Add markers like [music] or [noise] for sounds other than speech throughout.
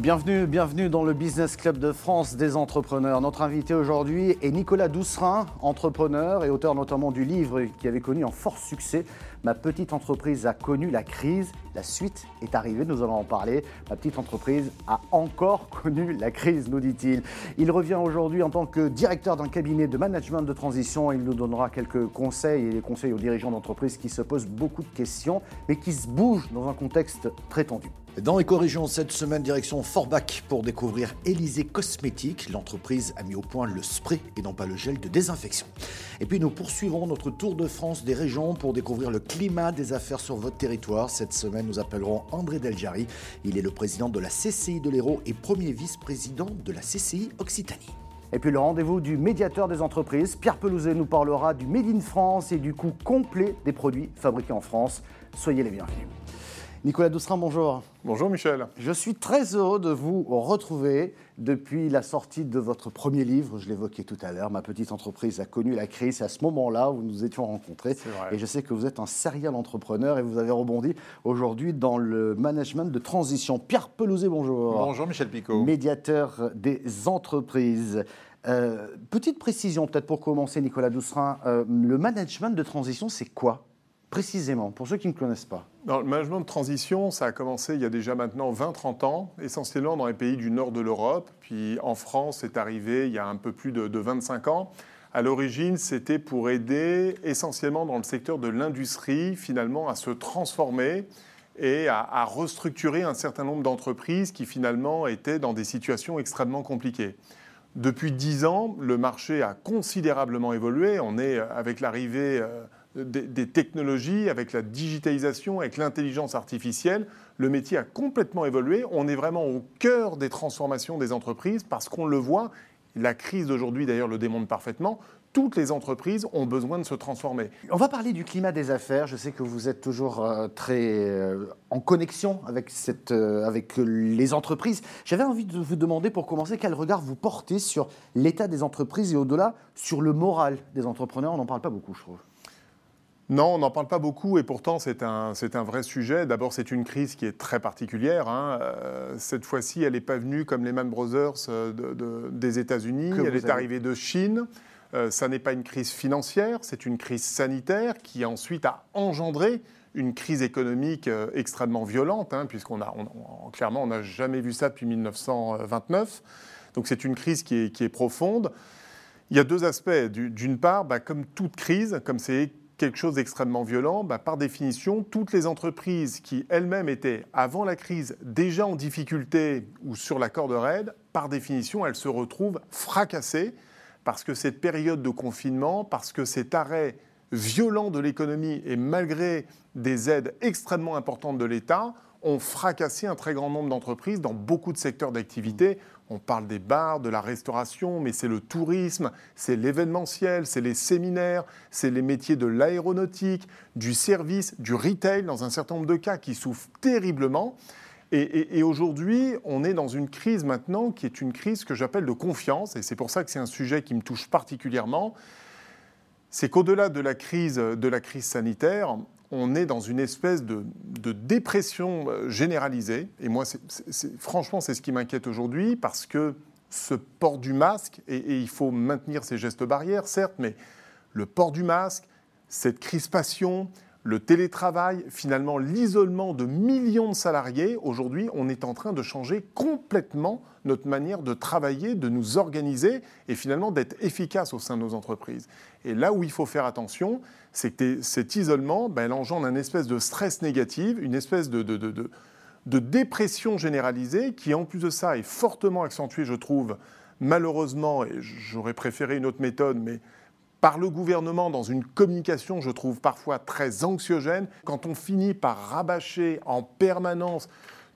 Bienvenue, bienvenue dans le Business Club de France des entrepreneurs. Notre invité aujourd'hui est Nicolas Doucerin, entrepreneur et auteur notamment du livre qui avait connu un fort succès. Ma petite entreprise a connu la crise, la suite est arrivée, nous allons en parler. Ma petite entreprise a encore [laughs] connu la crise, nous dit-il. Il revient aujourd'hui en tant que directeur d'un cabinet de management de transition. Il nous donnera quelques conseils et des conseils aux dirigeants d'entreprise qui se posent beaucoup de questions, mais qui se bougent dans un contexte très tendu. Dans Éco-Région, cette semaine, direction Forbach pour découvrir Élysée Cosmétique. L'entreprise a mis au point le spray et non pas le gel de désinfection. Et puis nous poursuivrons notre tour de France des régions pour découvrir le climat des affaires sur votre territoire. Cette semaine, nous appellerons André Deljari. Il est le président de la CCI de l'Hérault et premier vice-président de la CCI Occitanie. Et puis le rendez-vous du médiateur des entreprises, Pierre Pelouzet nous parlera du Made in France et du coût complet des produits fabriqués en France. Soyez les bienvenus. Nicolas Doucerin, bonjour. Bonjour Michel. Je suis très heureux de vous retrouver depuis la sortie de votre premier livre. Je l'évoquais tout à l'heure. Ma petite entreprise a connu la crise. C'est à ce moment-là où nous étions rencontrés. Et je sais que vous êtes un serial entrepreneur et vous avez rebondi aujourd'hui dans le management de transition. Pierre Pelouzet, bonjour. Bonjour Michel Picot. Médiateur des entreprises. Euh, petite précision peut-être pour commencer, Nicolas Doucerin. Euh, le management de transition, c'est quoi? Précisément, pour ceux qui ne connaissent pas Le management de transition, ça a commencé il y a déjà maintenant 20-30 ans, essentiellement dans les pays du nord de l'Europe. Puis en France, c'est arrivé il y a un peu plus de, 25 ans. À l'origine, c'était pour aider essentiellement dans le secteur de l'industrie, finalement, à se transformer et à, à restructurer un certain nombre d'entreprises qui finalement étaient dans des situations extrêmement compliquées. Depuis 10 ans, le marché a considérablement évolué. On est, avec l'arrivée des, technologies, avec la digitalisation, avec l'intelligence artificielle, le métier a complètement évolué. On est vraiment au cœur des transformations des entreprises parce qu'on le voit, la crise d'aujourd'hui d'ailleurs le démontre parfaitement, toutes les entreprises ont besoin de se transformer. On va parler du climat des affaires. Je sais que vous êtes toujours euh, très euh, en connexion avec, euh, avec les entreprises. J'avais envie de vous demander pour commencer quel regard vous portez sur l'état des entreprises et au-delà sur le moral des entrepreneurs? On n'en parle pas beaucoup, je trouve. Non, on n'en parle pas beaucoup et pourtant c'est un, un, vrai sujet. D'abord, c'est une crise qui est très particulière. Hein. Euh, cette fois-ci, elle n'est pas venue comme Lehman Brothers euh, de, des États-Unis, elle est arrivée de Chine. Euh, ça n'est pas une crise financière, c'est une crise sanitaire qui ensuite a engendré une crise économique extrêmement violente, hein, puisqu'on a clairement on n'a jamais vu ça depuis 1929. Donc c'est une crise qui est, qui est, profonde. Il y a deux aspects. D'une part, bah, comme toute crise, comme c'est quelque chose d'extrêmement violent, bah, par définition, toutes les entreprises qui elles-mêmes étaient, avant la crise, déjà en difficulté ou sur la corde raide, par définition, elles se retrouvent fracassées parce que cette période de confinement, parce que cet arrêt violent de l'économie et malgré des aides extrêmement importantes de l'État, ont fracassé un très grand nombre d'entreprises dans beaucoup de secteurs d'activité. On parle des bars, de la restauration, mais c'est le tourisme, c'est l'événementiel, c'est les séminaires, c'est les métiers de l'aéronautique, du service, du retail, dans un certain nombre de cas qui souffrent terriblement. Et, aujourd'hui, on est dans une crise maintenant qui est une crise que j'appelle de confiance, et c'est pour ça que c'est un sujet qui me touche particulièrement. C'est qu'au-delà de la crise, de la crise sanitaire, on est dans une espèce de, dépression euh, généralisée. Et moi, franchement, c'est ce qui m'inquiète aujourd'hui parce que ce port du masque, et, il faut maintenir ces gestes barrières, certes, mais le port du masque, cette crispation, le télétravail, finalement l'isolement de millions de salariés, aujourd'hui, on est en train de changer complètement notre manière de travailler, de nous organiser et finalement d'être efficace au sein de nos entreprises. Et là où il faut faire attention, c'est que cet isolement, ben, engendre un espèce de stress négatif, une espèce de dépression généralisée qui, en plus de ça, est fortement accentuée, je trouve, malheureusement, et j'aurais préféré une autre méthode, mais par le gouvernement dans une communication, je trouve parfois très anxiogène, quand on finit par rabâcher en permanence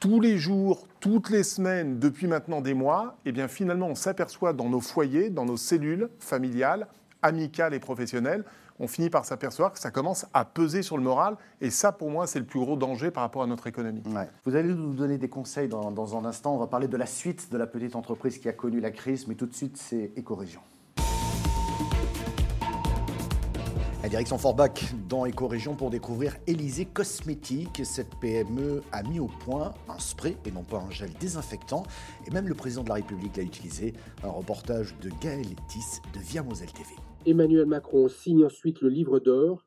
tous les jours, toutes les semaines, depuis maintenant des mois, eh bien finalement on s'aperçoit dans nos foyers, dans nos cellules familiales, amicales et professionnelles, on finit par s'apercevoir que ça commence à peser sur le moral. Et ça, pour moi, c'est le plus gros danger par rapport à notre économie. Vous allez nous donner des conseils dans, dans, un instant. On va parler de la suite de la petite entreprise qui a connu la crise. Mais tout de suite, c'est Éco-Région. La direction Forbach dans Éco-Région pour découvrir Élysée Cosmétique. Cette PME a mis au point un spray et non pas un gel désinfectant. Et même le président de la République l'a utilisé. Un reportage de Gaël Tis de Via Moselle TV. Emmanuel Macron signe ensuite le livre d'or,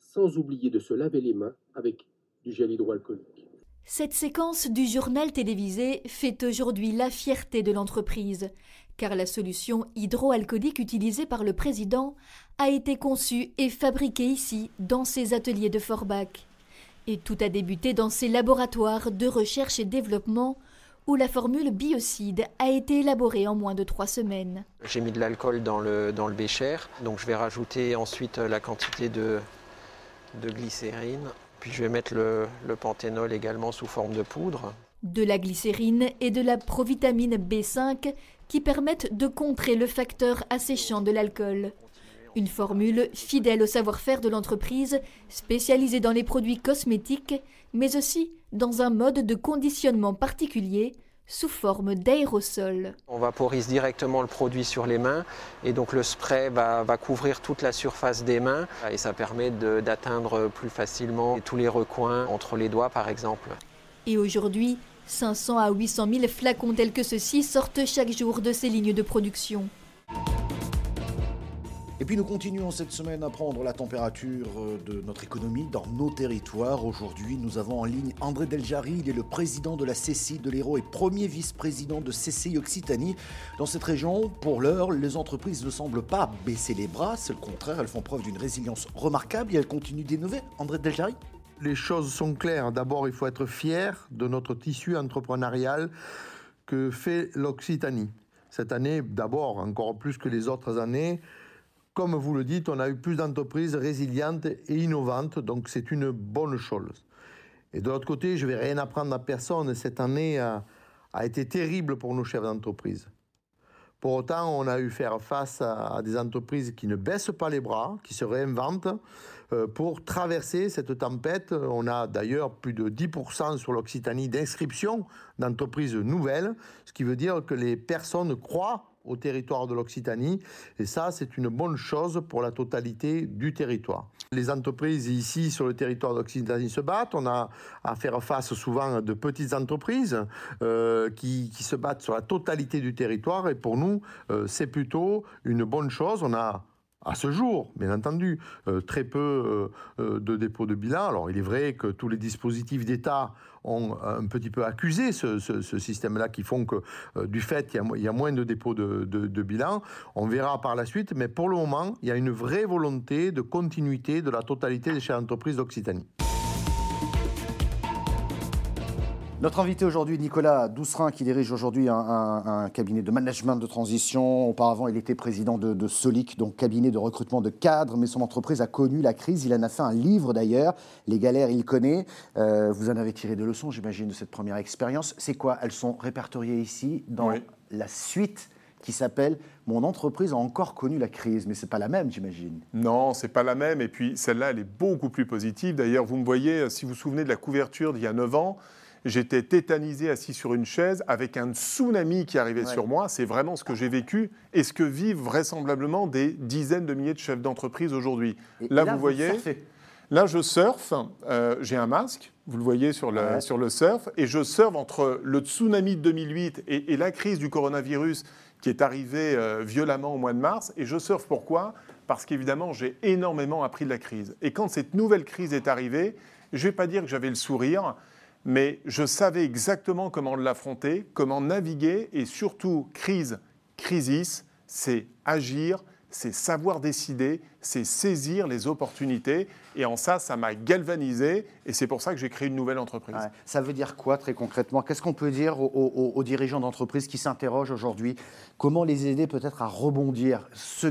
sans oublier de se laver les mains avec du gel hydroalcoolique. Cette séquence du journal télévisé fait aujourd'hui la fierté de l'entreprise car la solution hydroalcoolique utilisée par le président a été conçue et fabriquée ici, dans ses ateliers de Forbach. Et tout a débuté dans ses laboratoires de recherche et développement, où la formule biocide a été élaborée en moins de trois semaines. J'ai mis de l'alcool dans le, dans le bécher, donc je vais rajouter ensuite la quantité de, de glycérine, puis je vais mettre le, le panthénol également sous forme de poudre. De la glycérine et de la provitamine B5 qui permettent de contrer le facteur asséchant de l'alcool. Une formule fidèle au savoir-faire de l'entreprise, spécialisée dans les produits cosmétiques, mais aussi dans un mode de conditionnement particulier sous forme d'aérosol. On vaporise directement le produit sur les mains et donc le spray va, va couvrir toute la surface des mains et ça permet d'atteindre plus facilement tous les recoins entre les doigts par exemple. Et aujourd'hui, 500 à 800 000 flacons tels que ceux-ci sortent chaque jour de ces lignes de production. Et puis nous continuons cette semaine à prendre la température de notre économie dans nos territoires. Aujourd'hui, nous avons en ligne André Deljari, il est le président de la CCI de l'Hérault et premier vice-président de CCI Occitanie. Dans cette région, pour l'heure, les entreprises ne semblent pas baisser les bras, c'est le contraire, elles font preuve d'une résilience remarquable et elles continuent d'innover. André Deljari les choses sont claires. D'abord, il faut être fier de notre tissu entrepreneurial que fait l'Occitanie. Cette année, d'abord, encore plus que les autres années, comme vous le dites, on a eu plus d'entreprises résilientes et innovantes, donc c'est une bonne chose. Et de l'autre côté, je ne vais rien apprendre à personne. Cette année a, été terrible pour nos chefs d'entreprise. Pour autant, on a eu faire face à, des entreprises qui ne baissent pas les bras, qui se réinventent euh, pour traverser cette tempête. On a d'ailleurs plus de 10% sur l'Occitanie d'inscription d'entreprises nouvelles, ce qui veut dire que les personnes croient au territoire de l'Occitanie. Et ça, c'est une bonne chose pour la totalité du territoire. Les entreprises ici sur le territoire d'Occitanie se battent. On a à faire face souvent de petites entreprises euh, qui, qui, se battent sur la totalité du territoire. Et pour nous, euh, c'est plutôt une bonne chose. On a à ce jour, bien entendu, euh, très peu euh, euh, de dépôts de bilan. Alors, il est vrai que tous les dispositifs d'État ont un petit peu accusé ce, système-là, qui font que, du fait, il y, a, moins de dépôts de, bilan. On verra par la suite, mais pour le moment, il y a une vraie volonté de continuité de la totalité des chefs d'entreprise d'Occitanie. Notre invité aujourd'hui, Nicolas Doucerin, qui dirige aujourd'hui un, cabinet de management de transition. Auparavant, il était président de, Solic, donc cabinet de recrutement de cadres, mais son entreprise a connu la crise. Il en a fait un livre d'ailleurs. Les galères, il connaît. Euh, vous en avez tiré des leçons, j'imagine, de cette première expérience. C'est quoi Elles sont répertoriées ici dans la suite qui s'appelle Mon entreprise a encore connu la crise, mais c'est pas la même, j'imagine. Non, c'est pas la même. Et puis celle-là, elle est beaucoup plus positive. D'ailleurs, vous me voyez, si vous vous souvenez de la couverture d'il y a 9 ans, J'étais tétanisé assis sur une chaise avec un tsunami qui arrivait sur moi. C'est vraiment ce que j'ai vécu et ce que vivent vraisemblablement des dizaines de milliers de chefs d'entreprise aujourd'hui. Là, vous voyez. Là, je surfe, euh, j'ai un masque, vous le voyez sur le, sur le surf, et je surfe entre le tsunami de 2008 et, la crise du coronavirus qui est arrivée euh, violemment au mois de mars. Et je surfe pourquoi? Parce qu'évidemment, j'ai énormément appris de la crise. Et quand cette nouvelle crise est arrivée, je ne vais pas dire que j'avais le sourire, mais je savais exactement comment l'affronter, comment naviguer, et surtout, crise, crisis, c'est agir, c'est savoir décider, c'est saisir les opportunités. Et en ça, ça m'a galvanisé. Et c'est pour ça que j'ai créé une nouvelle entreprise. Ça veut dire quoi très concrètement? Qu'est-ce qu'on peut dire aux, dirigeants d'entreprise qui s'interrogent aujourd'hui? Comment les aider peut-être à rebondir? Se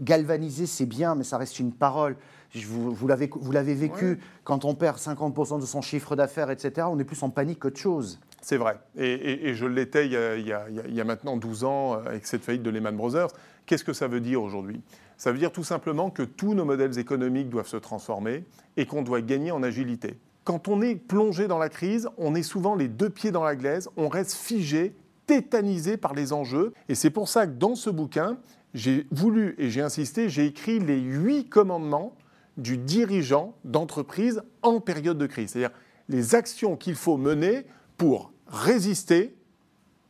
galvaniser, c'est bien, mais ça reste une parole. Vous, vous l'avez vécu, quand on perd 50% de son chiffre d'affaires, etc., on est plus en panique qu'autre chose. C'est vrai. Et, je l'étais il, il, y a maintenant 12 ans euh, avec cette faillite de Lehman Brothers. Qu'est-ce que ça veut dire aujourd'hui? Ça veut dire tout simplement que tous nos modèles économiques doivent se transformer et qu'on doit gagner en agilité. Quand on est plongé dans la crise, on est souvent les deux pieds dans la glaise, on reste figé, tétanisé par les enjeux. Et c'est pour ça que dans ce bouquin, j'ai voulu et j'ai insisté, j'ai écrit les huit commandements du dirigeant d'entreprise en période de crise. C'est-à-dire les actions qu'il faut mener pour résister,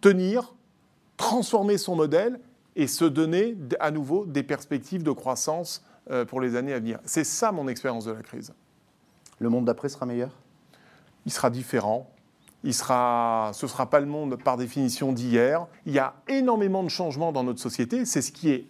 tenir, transformer son modèle et se donner à nouveau des perspectives de croissance euh, pour les années à venir. C'est ça mon expérience de la crise. Le monde d'après sera meilleur? Il sera différent. Il sera, ce ne sera pas le monde par définition d'hier. Il y a énormément de changements dans notre société. C'est ce qui, est,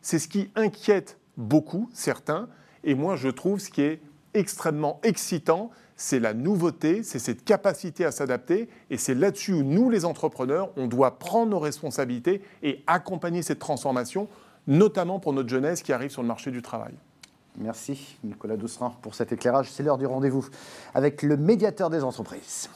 c'est ce qui inquiète beaucoup certains. Et moi, je trouve ce qui est extrêmement excitant, c'est la nouveauté, c'est cette capacité à s'adapter. Et c'est là-dessus où nous, les entrepreneurs, on doit prendre nos responsabilités et accompagner cette transformation, notamment pour notre jeunesse qui arrive sur le marché du travail. Merci Nicolas Doucerin pour cet éclairage. C'est l'heure du rendez-vous avec le médiateur des entreprises.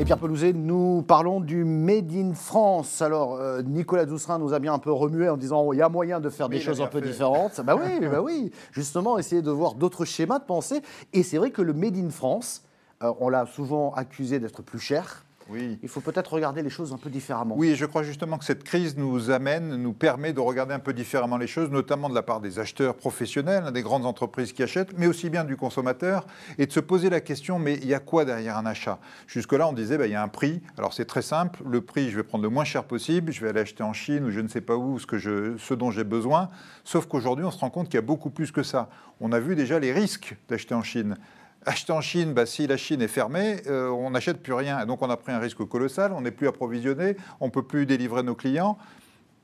Et Pierre Pelouzet, nous parlons du Made in France. Alors, euh, Nicolas Doucerin nous a bien un peu remué en disant oh, il y a moyen de faire des choses un peu différentes. bah oui, [laughs] bah oui, justement, essayer de voir d'autres schémas de pensée. Et c'est vrai que le Made in France, euh, on l'a souvent accusé d'être plus cher. Il faut peut-être regarder les choses un peu différemment. Oui, je crois justement que cette crise nous amène, nous permet de regarder un peu différemment les choses, notamment de la part des acheteurs professionnels, hein, des grandes entreprises qui achètent, mais aussi bien du consommateur, et de se poser la question, mais il y a quoi derrière un achat? Jusque-là, on disait, bah, il y a un prix. Alors c'est très simple, le prix, je vais prendre le moins cher possible, je vais aller acheter en Chine ou je ne sais pas où ce, que je, ce dont j'ai besoin. Sauf qu'aujourd'hui, on se rend compte qu'il y a beaucoup plus que ça. On a vu déjà les risques d'acheter en Chine. Acheter en Chine, bah, si la Chine est fermée, euh, on n'achète plus rien. donc on a pris un risque colossal, on n'est plus approvisionné, on ne peut plus délivrer nos clients.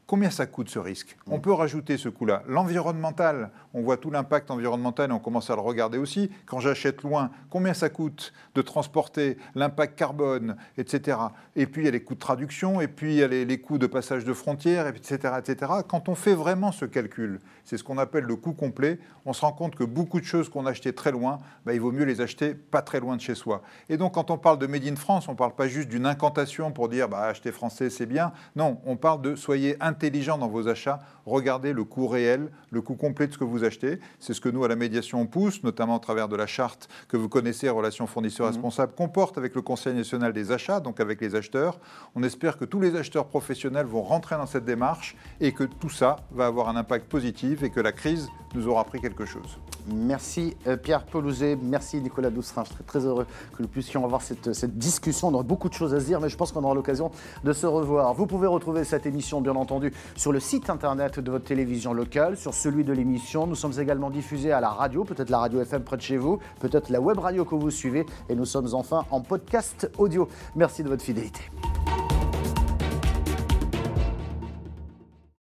Combien ça coûte ce risque On peut rajouter ce coût-là. L'environnemental, on voit tout l'impact environnemental et on commence à le regarder aussi. Quand j'achète loin, combien ça coûte de transporter l'impact carbone, etc. Et puis il y a les coûts de traduction, et puis il y a les, coûts de passage de frontières, etc., etc. Quand on fait vraiment ce calcul, c'est ce qu'on appelle le coût complet, on se rend compte que beaucoup de choses qu'on achetait très loin, bah, il vaut mieux les acheter pas très loin de chez soi. Et donc quand on parle de Made in France, on ne parle pas juste d'une incantation pour dire bah, acheter français c'est bien. Non, on parle de soyez intelligent dans vos achats, regardez le coût réel, le coût complet de ce que vous achetez. C'est ce que nous, à la médiation, on pousse, notamment à travers de la charte que vous connaissez, Relations fournisseurs mmh. responsables, qu'on porte avec le Conseil national des achats, donc avec les acheteurs. On espère que tous les acheteurs professionnels vont rentrer dans cette démarche et que tout ça va avoir un impact positif et que la crise nous aura appris quelque chose. Merci euh, Pierre Pelouzet, merci Nicolas Doucerin. Je serais très heureux que nous puissions avoir cette, cette discussion. On aurait beaucoup de choses à se dire, mais je pense qu'on aura l'occasion de se revoir. Vous pouvez retrouver cette émission, bien entendu, sur le site internet de votre télévision locale, sur celui de l'émission. Nous sommes également diffusés à la radio, peut-être la radio FM près de chez vous, peut-être la web radio que vous suivez, et nous sommes enfin en podcast audio. Merci de votre fidélité.